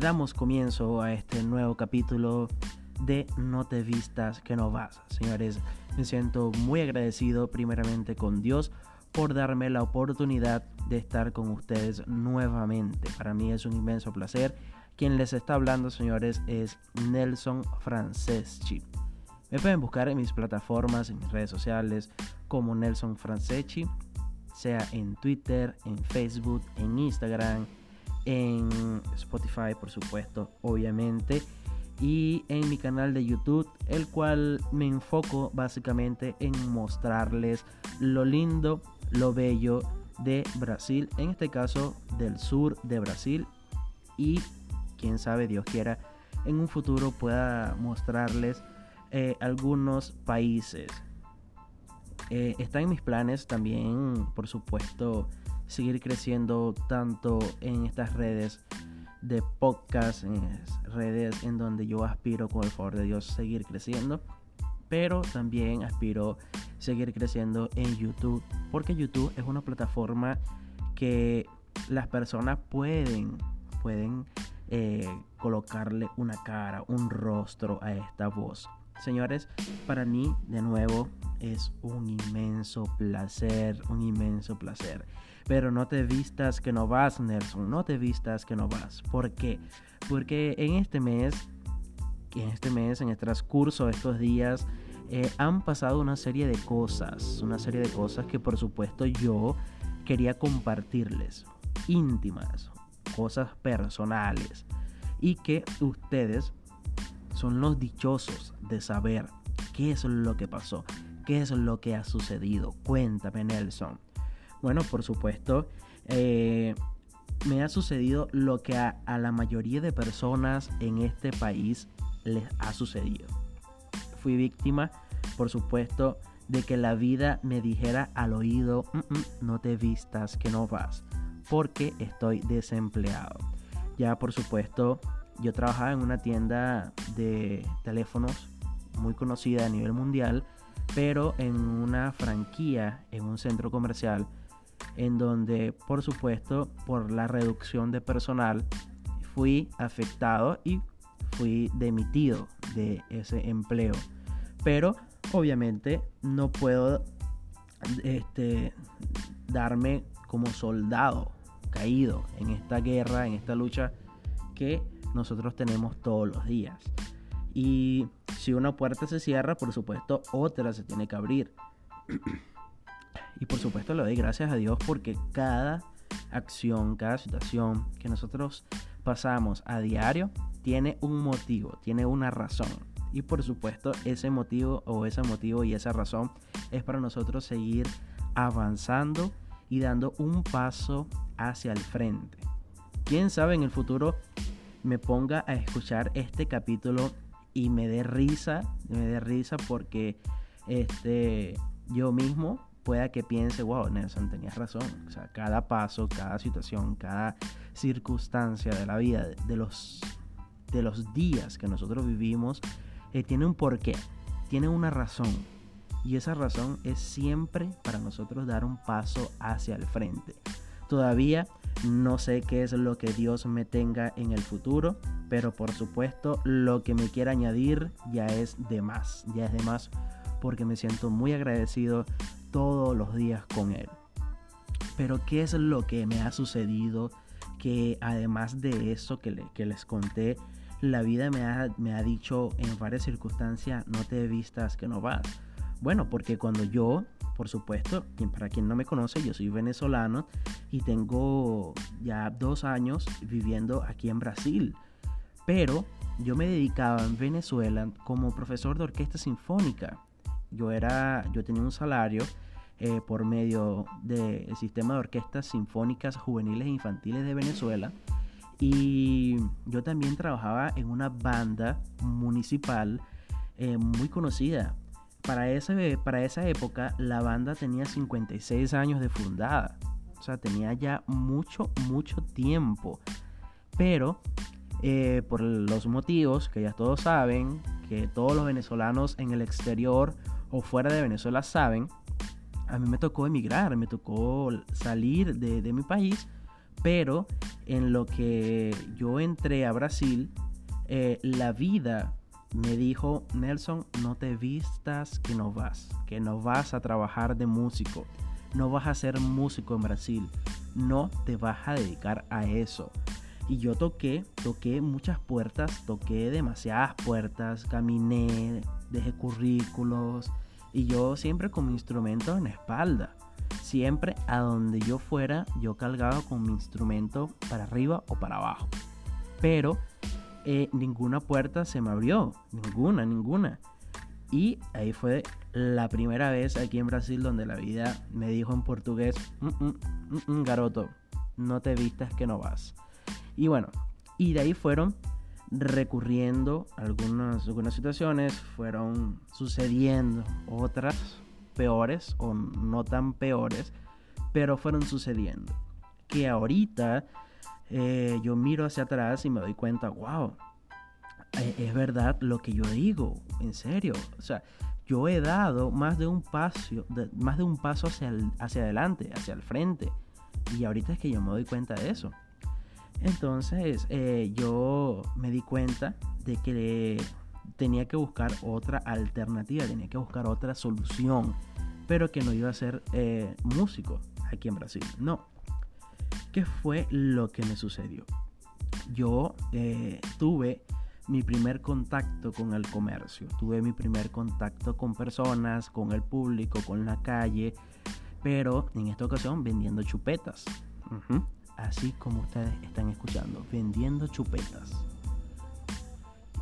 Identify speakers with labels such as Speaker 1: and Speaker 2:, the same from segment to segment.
Speaker 1: damos comienzo a este nuevo capítulo de No te vistas que no vas. Señores, me siento muy agradecido primeramente con Dios por darme la oportunidad de estar con ustedes nuevamente. Para mí es un inmenso placer. Quien les está hablando, señores, es Nelson Franceschi. Me pueden buscar en mis plataformas, en mis redes sociales, como Nelson Franceschi, sea en Twitter, en Facebook, en Instagram, en Spotify, por supuesto, obviamente, y en mi canal de YouTube, el cual me enfoco básicamente en mostrarles lo lindo, lo bello de Brasil, en este caso del sur de Brasil, y quién sabe, Dios quiera, en un futuro pueda mostrarles eh, algunos países. Eh, está en mis planes también, por supuesto, seguir creciendo tanto en estas redes de podcast, en redes en donde yo aspiro con el favor de Dios seguir creciendo, pero también aspiro seguir creciendo en YouTube, porque YouTube es una plataforma que las personas pueden, pueden eh, colocarle una cara, un rostro a esta voz. Señores, para mí de nuevo es un inmenso placer, un inmenso placer pero no te vistas que no vas, Nelson, no te vistas que no vas. ¿Por qué? Porque en este mes, en este mes, en el transcurso de estos días, eh, han pasado una serie de cosas, una serie de cosas que por supuesto yo quería compartirles, íntimas, cosas personales, y que ustedes son los dichosos de saber qué es lo que pasó, qué es lo que ha sucedido. Cuéntame, Nelson. Bueno, por supuesto, eh, me ha sucedido lo que a, la mayoría de personas en este país les ha sucedido. Fui víctima, por supuesto, de que la vida me dijera al oído, mm, mm, no te vistas, que no vas, porque estoy desempleado. Ya, por supuesto, yo trabajaba en una tienda de teléfonos muy conocida a nivel mundial, pero en una franquía, en un centro comercial, en donde por supuesto por la reducción de personal fui afectado y fui demitido de ese empleo. Pero obviamente no puedo este, darme como soldado caído en esta guerra, en esta lucha que nosotros tenemos todos los días. Y si una puerta se cierra, por supuesto, otra se tiene que abrir. Y por supuesto le doy gracias a Dios porque cada acción, cada situación que nosotros pasamos a diario tiene un motivo, tiene una razón. Y por supuesto ese motivo o ese motivo y esa razón es para nosotros seguir avanzando y dando un paso hacia el frente. Quién sabe en el futuro me ponga a escuchar este capítulo y me dé risa, me dé risa porque este yo mismo pueda que piense, wow, Nelson, tenías razón. O sea, cada paso, cada situación, cada circunstancia de la vida, de los, de los días que nosotros vivimos, eh, tiene un porqué, tiene una razón. Y esa razón es siempre para nosotros dar un paso hacia el frente. Todavía no sé qué es lo que Dios me tenga en el futuro, pero por supuesto lo que me quiera añadir ya es de más, ya es de más porque me siento muy agradecido todos los días con Él. Pero ¿qué es lo que me ha sucedido? Que además de eso que, les conté, la vida me ha, me ha dicho en varias circunstancias, no te vistas que no vas. Bueno, porque cuando yo, por supuesto, para quien no me conoce, yo soy venezolano y tengo ya dos años viviendo aquí en Brasil. Pero yo me dedicaba en Venezuela como profesor de orquesta sinfónica yo era, yo tenía un salario eh, por medio del sistema de orquestas sinfónicas juveniles e infantiles de Venezuela. Y yo también trabajaba en una banda municipal eh, muy conocida. Para, ese, para esa época la banda tenía 56 años de fundada. O sea, tenía ya mucho, mucho tiempo. Pero eh, por los motivos que ya todos saben, que todos los venezolanos en el exterior o fuera de Venezuela saben, a mí me tocó emigrar, me tocó salir de, mi país Pero en lo que yo entré a Brasil, eh, la vida me dijo, Nelson, no te vistas que no vas, que no vas a trabajar de músico, no vas a ser músico en Brasil, no te vas a dedicar a eso. Y yo toqué, toqué muchas puertas, toqué demasiadas puertas, caminé, dejé currículos y yo siempre con mi instrumento en la espalda. Siempre a donde yo fuera, yo cargaba con mi instrumento para arriba o para abajo. Pero eh, ninguna puerta se me abrió, ninguna, ninguna. Y ahí fue la primera vez aquí en Brasil donde la vida me dijo en portugués, mm, mm, mm, garoto, no te vistas que no vas. Y bueno, y de ahí fueron recurriendo algunas, algunas situaciones, fueron sucediendo otras peores o no tan peores, pero fueron sucediendo. Que ahorita eh, yo miro hacia atrás y me doy cuenta, wow, eh, es verdad lo que yo digo, en serio. O sea, yo he dado más de un paso, más de un paso hacia, hacia adelante, hacia el frente. Y ahorita es que yo me doy cuenta de eso. Entonces eh, yo me di cuenta de que tenía que buscar otra alternativa, tenía que buscar otra solución, pero que no iba a ser eh, músico aquí en Brasil. No. ¿Qué fue lo que me sucedió? Yo eh, tuve mi primer contacto con el comercio, tuve mi primer contacto con personas, con el público, con la calle, pero en esta ocasión vendiendo chupetas así como ustedes están escuchando, vendiendo chupetas.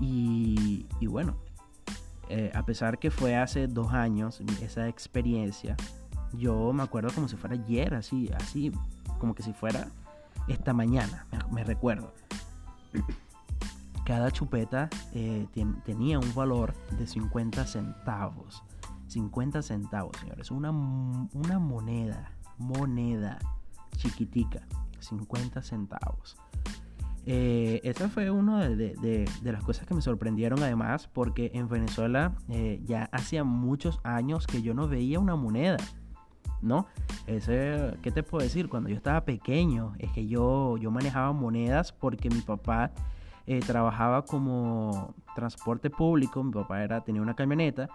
Speaker 1: Y, bueno, eh, a pesar que fue hace dos años esa experiencia, yo me acuerdo como si fuera ayer, así, así, como que si fuera esta mañana, me, recuerdo. Cada chupeta eh, tenía un valor de 50 centavos. 50 centavos, señores. Una, una moneda, moneda chiquitica. 50 centavos. Eh, esa fue una de, las cosas que me sorprendieron además porque en Venezuela eh, ya hacía muchos años que yo no veía una moneda, ¿no? Ese, ¿Qué te puedo decir? Cuando yo estaba pequeño es que yo, yo manejaba monedas porque mi papá eh, trabajaba como transporte público, mi papá era, tenía una camioneta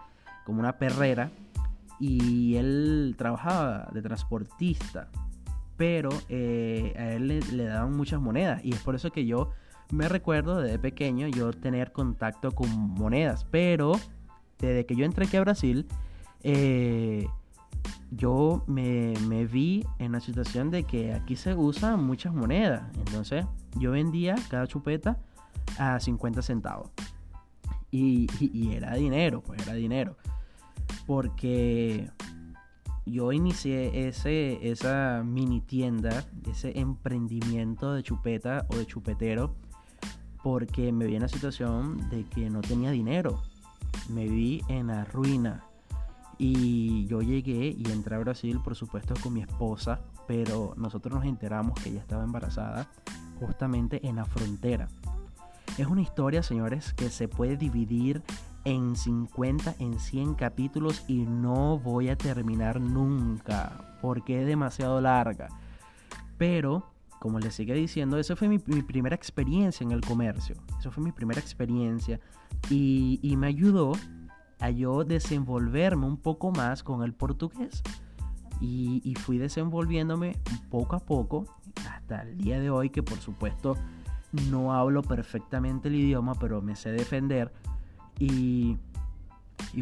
Speaker 1: como una perrera y él trabajaba de transportista pero eh, a él le, daban muchas monedas y es por eso que yo me recuerdo desde pequeño yo tener contacto con monedas, pero desde que yo entré aquí a Brasil, eh, yo me, vi en la situación de que aquí se usan muchas monedas, entonces yo vendía cada chupeta a 50 centavos y, y era dinero, pues era dinero, porque yo inicié ese, esa mini tienda, ese emprendimiento de chupeta o de chupetero, porque me vi en la situación de que no tenía dinero. Me vi en la ruina. Y yo llegué y entré a Brasil, por supuesto, con mi esposa, pero nosotros nos enteramos que ella estaba embarazada justamente en la frontera. Es una historia, señores, que se puede dividir en 50, en 100 capítulos y no voy a terminar nunca porque es demasiado larga. Pero, como les sigue diciendo, esa fue mi, primera experiencia en el comercio. Eso fue mi primera experiencia y, y me ayudó a yo desenvolverme un poco más con el portugués. Y, y, fui desenvolviéndome poco a poco hasta el día de hoy que por supuesto no hablo perfectamente el idioma pero me sé defender y,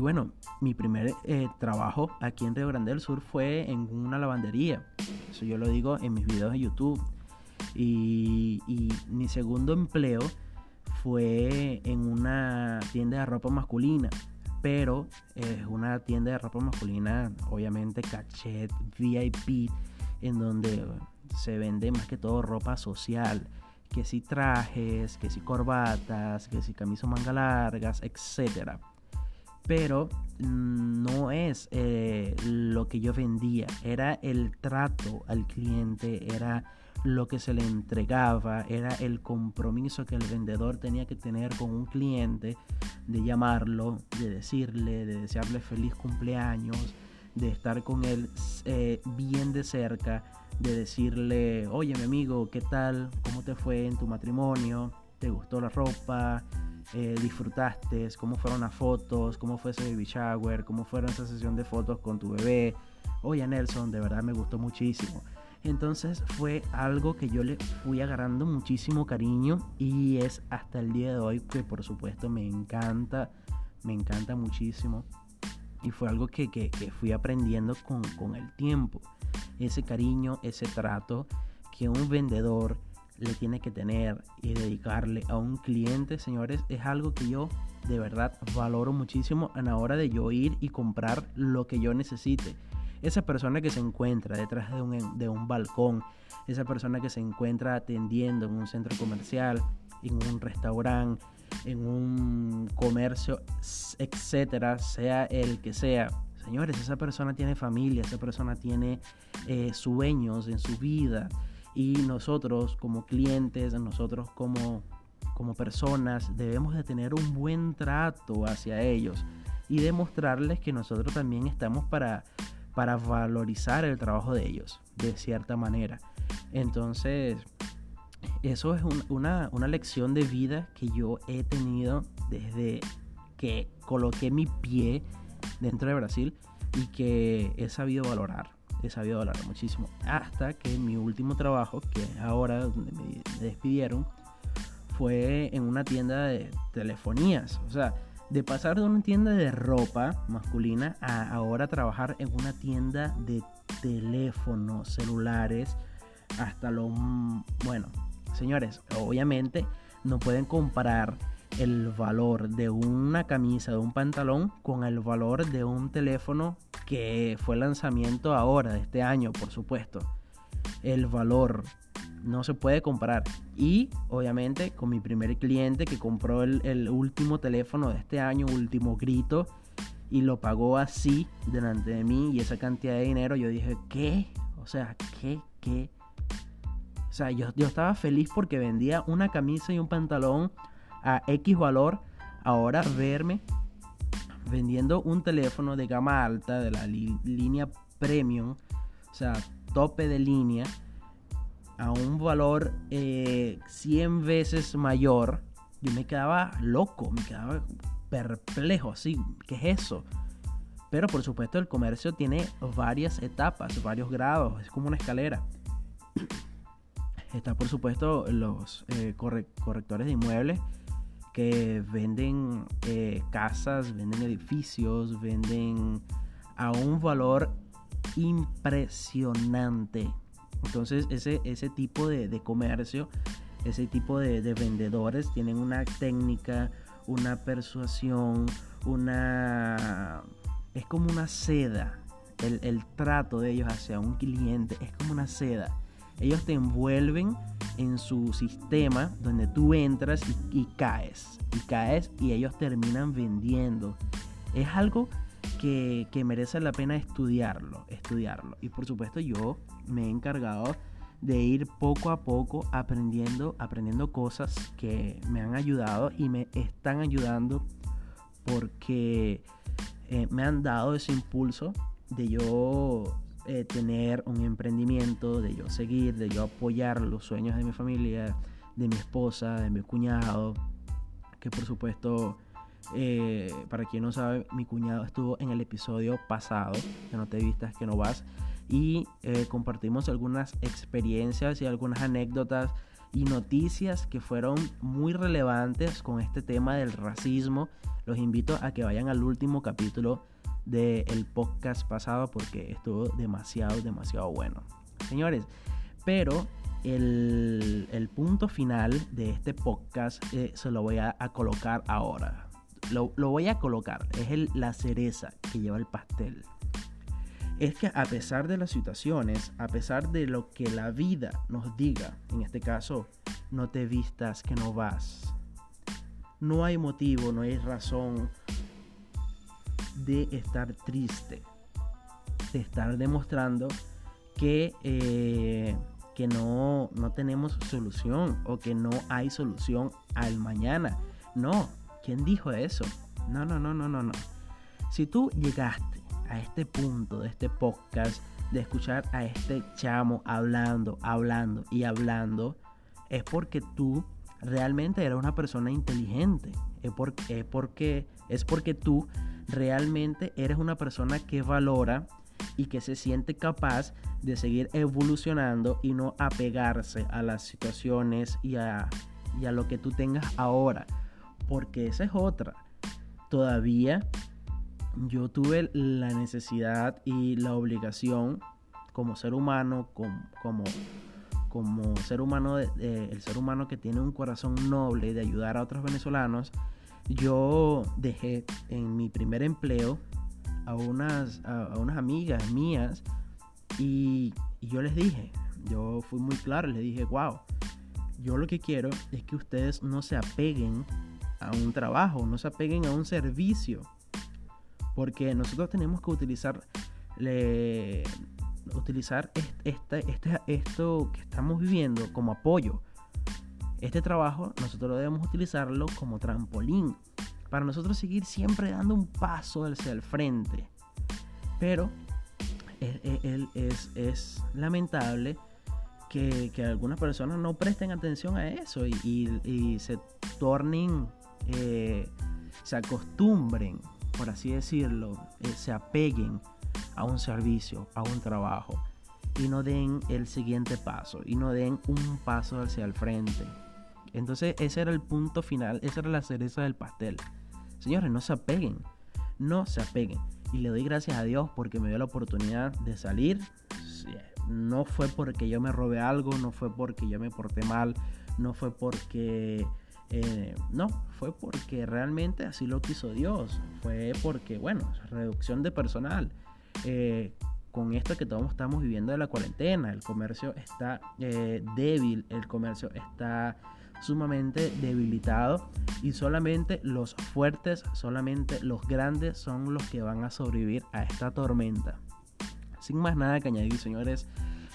Speaker 1: bueno, mi primer eh, trabajo aquí en Río Grande del Sur fue en una lavandería. Eso yo lo digo en mis videos de YouTube. Y, mi segundo empleo fue en una tienda de ropa masculina. Pero es una tienda de ropa masculina, obviamente cachet, VIP, en donde se vende más que todo ropa social que si trajes, que si corbatas, que si camisas manga largas, etc. Pero mm, no es eh, lo que yo vendía, era el trato al cliente, era lo que se le entregaba, era el compromiso que el vendedor tenía que tener con un cliente de llamarlo, de decirle, de desearle feliz cumpleaños, de estar con él eh, bien de cerca, de decirle, oye mi amigo, ¿qué tal? ¿Cómo te fue en tu matrimonio? ¿Te gustó la ropa? Eh, disfrutaste? ¿Cómo fueron las fotos? ¿Cómo fue ese baby shower? ¿Cómo fueron esa sesión de fotos con tu bebé? Oye Nelson, de verdad me gustó muchísimo. Entonces fue algo que yo le fui agarrando muchísimo cariño y es hasta el día de hoy que por supuesto me encanta, me encanta muchísimo. Y fue algo que, que, fui aprendiendo con, con el tiempo. Ese cariño, ese trato que un vendedor le tiene que tener y dedicarle a un cliente, señores, es algo que yo de verdad valoro muchísimo a la hora de yo ir y comprar lo que yo necesite esa persona que se encuentra detrás de un, de un balcón, esa persona que se encuentra atendiendo en un centro comercial, en un restaurante, en un comercio, etcétera, sea el que sea. Señores, esa persona tiene familia, esa persona tiene eh, sueños en su vida y nosotros como clientes, nosotros como, como personas debemos de tener un buen trato hacia ellos y demostrarles que nosotros también estamos para, para valorizar el trabajo de ellos, de cierta manera. Entonces, eso es una, lección de vida que yo he tenido desde que coloqué mi pie dentro de Brasil y que he sabido valorar, he sabido valorar muchísimo. Hasta que mi último trabajo, que ahora donde me despidieron, fue en una tienda de telefonías. O sea, de pasar de una tienda de ropa masculina a ahora trabajar en una tienda de teléfonos celulares hasta lo bueno señores obviamente no pueden comparar el valor de una camisa de un pantalón con el valor de un teléfono que fue lanzamiento ahora de este año por supuesto. El valor no se puede comparar. Y obviamente con mi primer cliente que compró el, último teléfono de este año, último grito, y lo pagó así delante de mí y esa cantidad de dinero, yo dije, ¿qué? O sea, ¿qué? ¿Qué? O sea, yo, yo estaba feliz porque vendía una camisa y un pantalón a X valor. Ahora verme vendiendo un teléfono de gama alta de la línea premium, o sea, tope de línea, a un valor 100 eh, veces mayor, yo me quedaba loco, me quedaba perplejo, así, ¿qué es eso? Pero por supuesto el comercio tiene varias etapas, varios grados, es como una escalera. Está por supuesto los eh, correctores de inmuebles que venden eh, casas, venden edificios, venden a un valor impresionante. Entonces ese, ese tipo de, comercio, ese tipo de, vendedores tienen una técnica, una persuasión, una... Es como una seda. El, trato de ellos hacia un cliente es como una seda. Ellos te envuelven en su sistema donde tú entras y, y caes. Y caes y ellos terminan vendiendo. Es algo que, merece la pena estudiarlo, estudiarlo. Y por supuesto yo me he encargado de ir poco a poco aprendiendo, aprendiendo cosas que me han ayudado y me están ayudando porque eh, me han dado ese impulso de yo eh, tener un emprendimiento, de yo seguir, de yo apoyar los sueños de mi familia, de mi esposa, de mi cuñado, que por supuesto eh, para quien no sabe, mi cuñado estuvo en el episodio pasado, que no te vistas, que no vas, y eh, compartimos algunas experiencias y algunas anécdotas y noticias que fueron muy relevantes con este tema del racismo. Los invito a que vayan al último capítulo del podcast pasado porque estuvo demasiado, demasiado bueno. Señores, pero el, punto final de este podcast eh, se lo voy a colocar ahora lo, voy a colocar, es el, la cereza que lleva el pastel. Es que a pesar de las situaciones, a pesar de lo que la vida nos diga, en este caso, no te vistas que no vas, no hay motivo, no hay razón de estar triste, de estar demostrando que, eh, que no, no tenemos solución o que no hay solución al mañana. No, ¿Quién dijo eso? No, no, no, no, no, no. Si tú llegaste a este punto de este podcast, de escuchar a este chamo hablando, hablando y hablando, es porque tú realmente eres una persona inteligente. Es porque, porque, es porque tú realmente eres una persona que valora y que se siente capaz de seguir evolucionando y no apegarse a las situaciones y a, y a lo que tú tengas ahora. Porque esa es otra. Todavía yo tuve la necesidad y la obligación como ser humano, como, como, ser humano, el ser humano que tiene un corazón noble de ayudar a otros venezolanos, yo dejé en mi primer empleo a unas, a, unas amigas mías y, yo les dije, yo fui muy claro, les dije, wow, yo lo que quiero es que ustedes no se apeguen a un trabajo, no se apeguen a un servicio, porque nosotros tenemos que utilizar, utilizar este, este, esto que estamos viviendo como apoyo. Este trabajo nosotros debemos utilizarlo como trampolín para nosotros seguir siempre dando un paso hacia el frente. Pero es, lamentable que, algunas personas no presten atención a eso y, se tornen, eh, se acostumbren, por así decirlo, eh, se apeguen a un servicio, a un trabajo y no den el siguiente paso y no den un paso hacia el frente. Entonces ese era el punto final, esa era la cereza del pastel. Señores, no se apeguen, no se apeguen. Y le doy gracias a Dios porque me dio la oportunidad de salir. No fue porque yo me robé algo, no fue porque yo me porté mal, no fue porque... Eh, no, fue porque realmente así lo quiso Dios. Fue porque, bueno, reducción de personal. Eh, con esto que todos estamos viviendo de la cuarentena, el comercio está eh, débil, el comercio está sumamente debilitado y solamente los fuertes, solamente los grandes son los que van a sobrevivir a esta tormenta. Sin más nada que añadir, señores,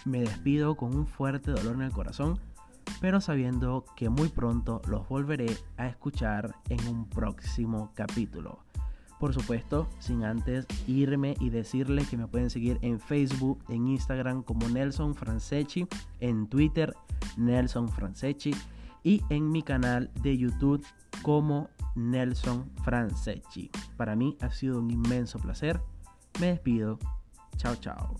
Speaker 1: me despido con un fuerte dolor en el corazón, pero sabiendo que muy pronto los volveré a escuchar en un próximo capítulo. Por supuesto, sin antes irme y decirles que me pueden seguir en Facebook, en Instagram como Nelson Franceschi, en Twitter Nelson Franceschi y en mi canal de YouTube como Nelson Franceschi. Para mí ha sido un inmenso placer. Me despido. Chao, chao.